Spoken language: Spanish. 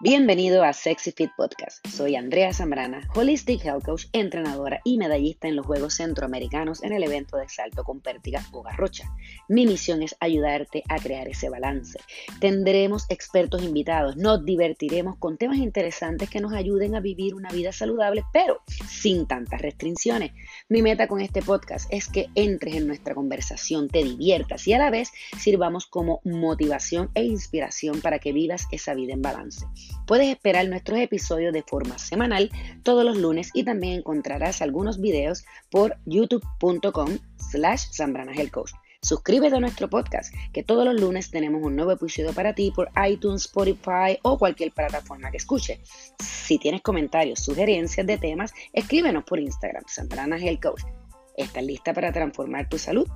Bienvenido a Sexy Fit Podcast. Soy Andrea Zambrana, Holistic Health Coach, entrenadora y medallista en los Juegos Centroamericanos en el evento de salto con pértiga o garrocha. Mi misión es ayudarte a crear ese balance. Tendremos expertos invitados, nos divertiremos con temas interesantes que nos ayuden a vivir una vida saludable, pero sin tantas restricciones. Mi meta con este podcast es que entres en nuestra conversación, te diviertas y a la vez sirvamos como motivación e inspiración para que vivas esa vida en balance. Puedes esperar nuestros episodios de forma semanal todos los lunes y también encontrarás algunos videos por youtube.com slash Coach. Suscríbete a nuestro podcast, que todos los lunes tenemos un nuevo episodio para ti por iTunes, Spotify o cualquier plataforma que escuche. Si tienes comentarios, sugerencias de temas, escríbenos por Instagram, Zambrana Health. ¿Estás lista para transformar tu salud?